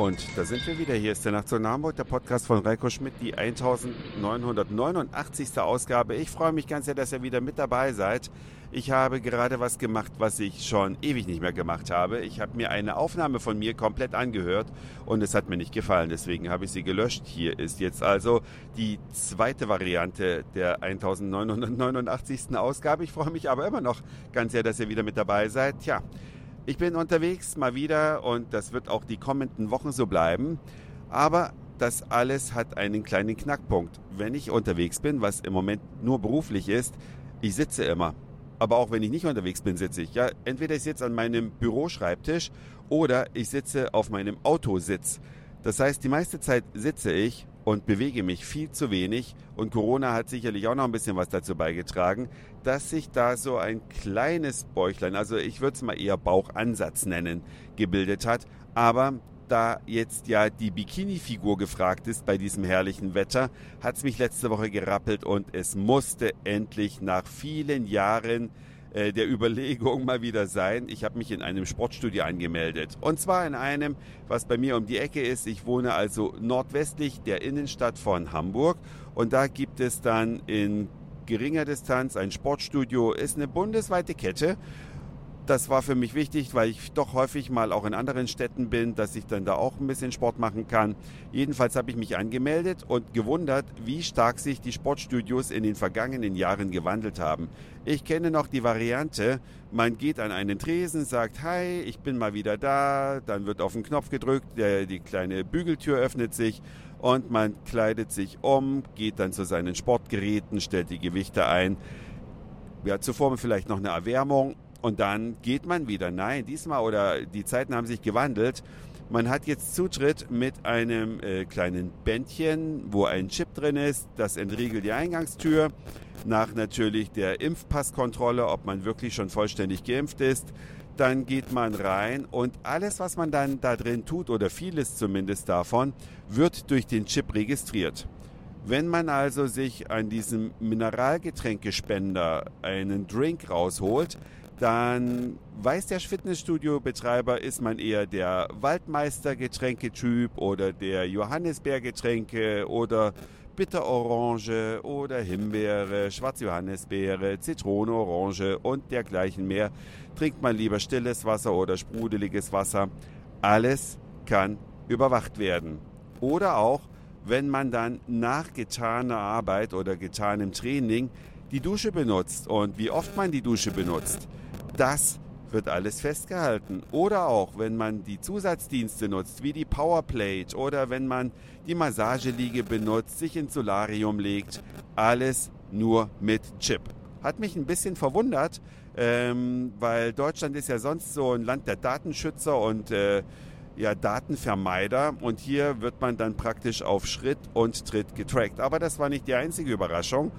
Und da sind wir wieder. Hier ist der Nacht zu Hamburg, der Podcast von Reiko Schmidt, die 1989. Ausgabe. Ich freue mich ganz sehr, dass ihr wieder mit dabei seid. Ich habe gerade was gemacht, was ich schon ewig nicht mehr gemacht habe. Ich habe mir eine Aufnahme von mir komplett angehört und es hat mir nicht gefallen. Deswegen habe ich sie gelöscht. Hier ist jetzt also die zweite Variante der 1989. Ausgabe. Ich freue mich aber immer noch ganz sehr, dass ihr wieder mit dabei seid. Tja, ich bin unterwegs mal wieder und das wird auch die kommenden Wochen so bleiben. Aber das alles hat einen kleinen Knackpunkt. Wenn ich unterwegs bin, was im Moment nur beruflich ist, ich sitze immer. Aber auch wenn ich nicht unterwegs bin, sitze ich. Ja, entweder ich sitze an meinem Büroschreibtisch oder ich sitze auf meinem Autositz. Das heißt, die meiste Zeit sitze ich und bewege mich viel zu wenig. Und Corona hat sicherlich auch noch ein bisschen was dazu beigetragen, dass sich da so ein kleines Bäuchlein, also ich würde es mal eher Bauchansatz nennen, gebildet hat. Aber da jetzt ja die Bikini-Figur gefragt ist bei diesem herrlichen Wetter, hat es mich letzte Woche gerappelt und es musste endlich nach vielen Jahren äh, der Überlegung mal wieder sein. Ich habe mich in einem Sportstudio angemeldet. Und zwar in einem, was bei mir um die Ecke ist. Ich wohne also nordwestlich der Innenstadt von Hamburg. Und da gibt es dann in geringer Distanz ein Sportstudio. Ist eine bundesweite Kette das war für mich wichtig, weil ich doch häufig mal auch in anderen Städten bin, dass ich dann da auch ein bisschen Sport machen kann. Jedenfalls habe ich mich angemeldet und gewundert, wie stark sich die Sportstudios in den vergangenen Jahren gewandelt haben. Ich kenne noch die Variante, man geht an einen Tresen, sagt, hi, ich bin mal wieder da, dann wird auf den Knopf gedrückt, der, die kleine Bügeltür öffnet sich und man kleidet sich um, geht dann zu seinen Sportgeräten, stellt die Gewichte ein. Ja, zuvor vielleicht noch eine Erwärmung und dann geht man wieder. Nein, diesmal oder die Zeiten haben sich gewandelt. Man hat jetzt Zutritt mit einem äh, kleinen Bändchen, wo ein Chip drin ist. Das entriegelt die Eingangstür. Nach natürlich der Impfpasskontrolle, ob man wirklich schon vollständig geimpft ist. Dann geht man rein und alles, was man dann da drin tut, oder vieles zumindest davon, wird durch den Chip registriert. Wenn man also sich an diesem Mineralgetränkespender einen Drink rausholt, dann weiß der Fitnessstudio-Betreiber, ist man eher der Waldmeister-Getränketyp oder der Johannisbeergetränke oder Bitterorange oder Himbeere, Schwarzjohannisbeere, Zitrone, Orange und dergleichen mehr. Trinkt man lieber stilles Wasser oder sprudeliges Wasser. Alles kann überwacht werden. Oder auch, wenn man dann nach getaner Arbeit oder getanem Training die Dusche benutzt und wie oft man die Dusche benutzt das wird alles festgehalten. Oder auch, wenn man die Zusatzdienste nutzt, wie die Powerplate oder wenn man die Massageliege benutzt, sich ins Solarium legt, alles nur mit Chip. Hat mich ein bisschen verwundert, ähm, weil Deutschland ist ja sonst so ein Land der Datenschützer und äh, ja, Datenvermeider und hier wird man dann praktisch auf Schritt und Tritt getrackt. Aber das war nicht die einzige Überraschung.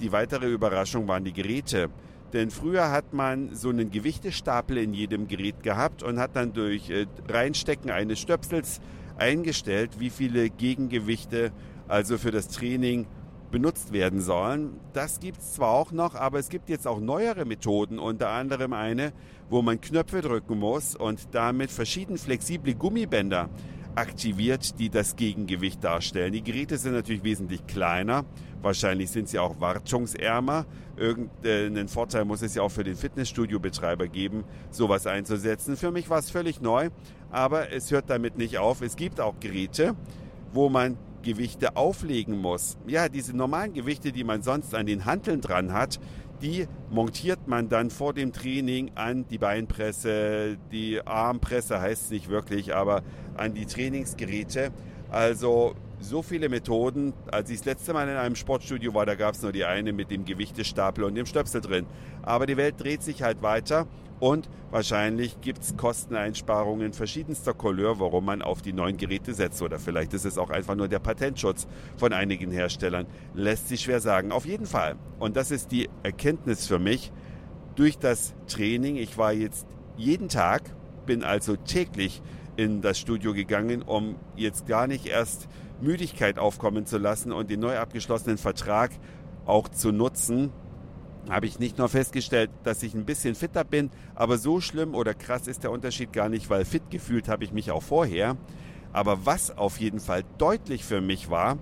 Die weitere Überraschung waren die Geräte. Denn früher hat man so einen Gewichtestapel in jedem Gerät gehabt und hat dann durch äh, Reinstecken eines Stöpsels eingestellt, wie viele Gegengewichte also für das Training benutzt werden sollen. Das gibt es zwar auch noch, aber es gibt jetzt auch neuere Methoden, unter anderem eine, wo man Knöpfe drücken muss und damit verschieden flexible Gummibänder aktiviert, die das Gegengewicht darstellen. Die Geräte sind natürlich wesentlich kleiner, wahrscheinlich sind sie auch wartungsärmer. Irgendeinen Vorteil muss es ja auch für den Fitnessstudio-Betreiber geben, sowas einzusetzen. Für mich war es völlig neu, aber es hört damit nicht auf. Es gibt auch Geräte, wo man Gewichte auflegen muss. Ja, diese normalen Gewichte, die man sonst an den Hanteln dran hat, die montiert man dann vor dem Training an die Beinpresse, die Armpresse heißt es nicht wirklich, aber an die Trainingsgeräte. Also so viele Methoden. Als ich das letzte Mal in einem Sportstudio war, da gab es nur die eine mit dem Gewichtestapel und dem Stöpsel drin. Aber die Welt dreht sich halt weiter und wahrscheinlich gibt es Kosteneinsparungen verschiedenster Couleur, warum man auf die neuen Geräte setzt. Oder vielleicht ist es auch einfach nur der Patentschutz von einigen Herstellern. Lässt sich schwer sagen. Auf jeden Fall. Und das ist die Erkenntnis für mich durch das Training. Ich war jetzt jeden Tag, bin also täglich in das Studio gegangen, um jetzt gar nicht erst Müdigkeit aufkommen zu lassen und den neu abgeschlossenen Vertrag auch zu nutzen, habe ich nicht nur festgestellt, dass ich ein bisschen fitter bin, aber so schlimm oder krass ist der Unterschied gar nicht, weil fit gefühlt habe ich mich auch vorher. Aber was auf jeden Fall deutlich für mich war,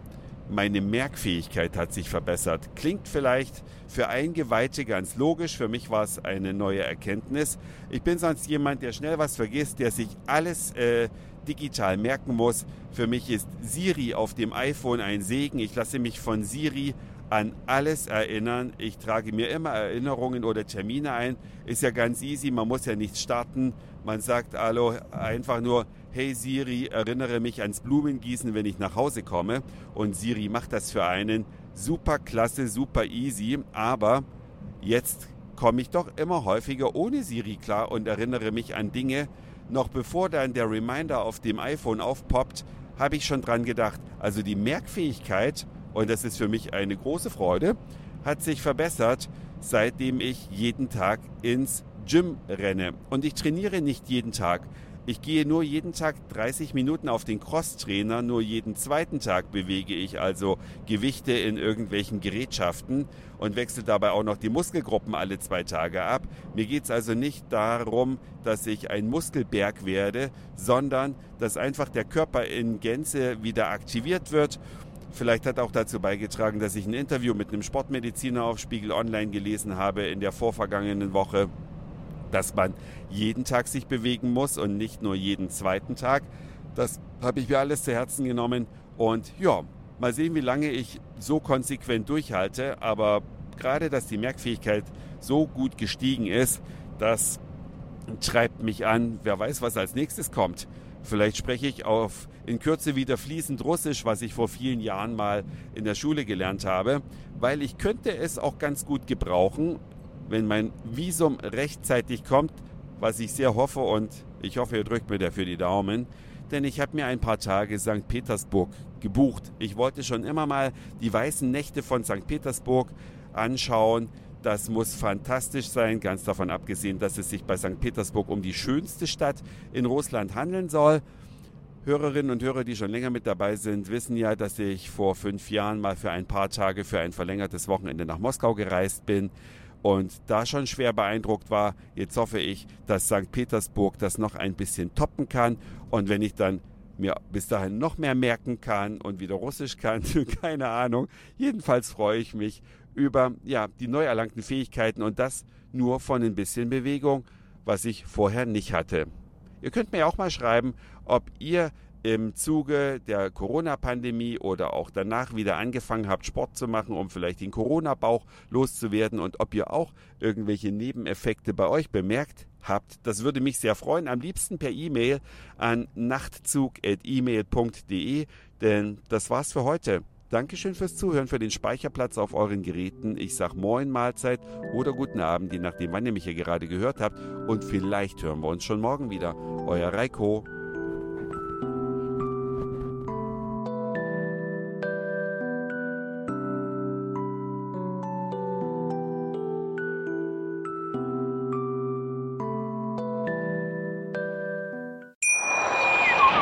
meine Merkfähigkeit hat sich verbessert. Klingt vielleicht für Eingeweihte ganz logisch, für mich war es eine neue Erkenntnis. Ich bin sonst jemand, der schnell was vergisst, der sich alles äh, digital merken muss. Für mich ist Siri auf dem iPhone ein Segen. Ich lasse mich von Siri an alles erinnern. Ich trage mir immer Erinnerungen oder Termine ein. Ist ja ganz easy, man muss ja nichts starten. Man sagt hallo, einfach nur, hey Siri, erinnere mich ans Blumengießen, wenn ich nach Hause komme. Und Siri macht das für einen. Super klasse, super easy. Aber jetzt komme ich doch immer häufiger ohne Siri klar und erinnere mich an Dinge. Noch bevor dann der Reminder auf dem iPhone aufpoppt, habe ich schon dran gedacht. Also die Merkfähigkeit und das ist für mich eine große Freude, hat sich verbessert, seitdem ich jeden Tag ins Gym renne. Und ich trainiere nicht jeden Tag. Ich gehe nur jeden Tag 30 Minuten auf den Crosstrainer, nur jeden zweiten Tag bewege ich also Gewichte in irgendwelchen Gerätschaften und wechsle dabei auch noch die Muskelgruppen alle zwei Tage ab. Mir geht es also nicht darum, dass ich ein Muskelberg werde, sondern dass einfach der Körper in Gänze wieder aktiviert wird Vielleicht hat auch dazu beigetragen, dass ich ein Interview mit einem Sportmediziner auf Spiegel Online gelesen habe in der vorvergangenen Woche, dass man jeden Tag sich bewegen muss und nicht nur jeden zweiten Tag. Das habe ich mir alles zu Herzen genommen und ja, mal sehen, wie lange ich so konsequent durchhalte. Aber gerade, dass die Merkfähigkeit so gut gestiegen ist, das treibt mich an. Wer weiß, was als nächstes kommt. Vielleicht spreche ich auf in Kürze wieder fließend Russisch, was ich vor vielen Jahren mal in der Schule gelernt habe, weil ich könnte es auch ganz gut gebrauchen, wenn mein Visum rechtzeitig kommt, was ich sehr hoffe und ich hoffe, ihr drückt mir dafür die Daumen, denn ich habe mir ein paar Tage St. Petersburg gebucht. Ich wollte schon immer mal die weißen Nächte von St. Petersburg anschauen. Das muss fantastisch sein, ganz davon abgesehen, dass es sich bei St. Petersburg um die schönste Stadt in Russland handeln soll. Hörerinnen und Hörer, die schon länger mit dabei sind, wissen ja, dass ich vor fünf Jahren mal für ein paar Tage für ein verlängertes Wochenende nach Moskau gereist bin und da schon schwer beeindruckt war. Jetzt hoffe ich, dass St. Petersburg das noch ein bisschen toppen kann und wenn ich dann mir bis dahin noch mehr merken kann und wieder Russisch kann, keine Ahnung. Jedenfalls freue ich mich über ja, die neu erlangten Fähigkeiten und das nur von ein bisschen Bewegung, was ich vorher nicht hatte. Ihr könnt mir auch mal schreiben, ob ihr im Zuge der Corona-Pandemie oder auch danach wieder angefangen habt, Sport zu machen, um vielleicht den Corona-Bauch loszuwerden und ob ihr auch irgendwelche Nebeneffekte bei euch bemerkt habt. Das würde mich sehr freuen. Am liebsten per E-Mail an nachtzug.email.de, denn das war's für heute. Dankeschön fürs Zuhören, für den Speicherplatz auf euren Geräten. Ich sag Moin, Mahlzeit oder guten Abend, je nachdem, wann ihr mich hier gerade gehört habt. Und vielleicht hören wir uns schon morgen wieder. Euer Reiko.